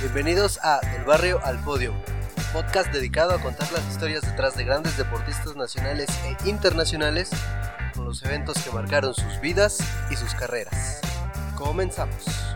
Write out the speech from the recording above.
Bienvenidos a Del Barrio al Podio, podcast dedicado a contar las historias detrás de grandes deportistas nacionales e internacionales con los eventos que marcaron sus vidas y sus carreras. Comenzamos.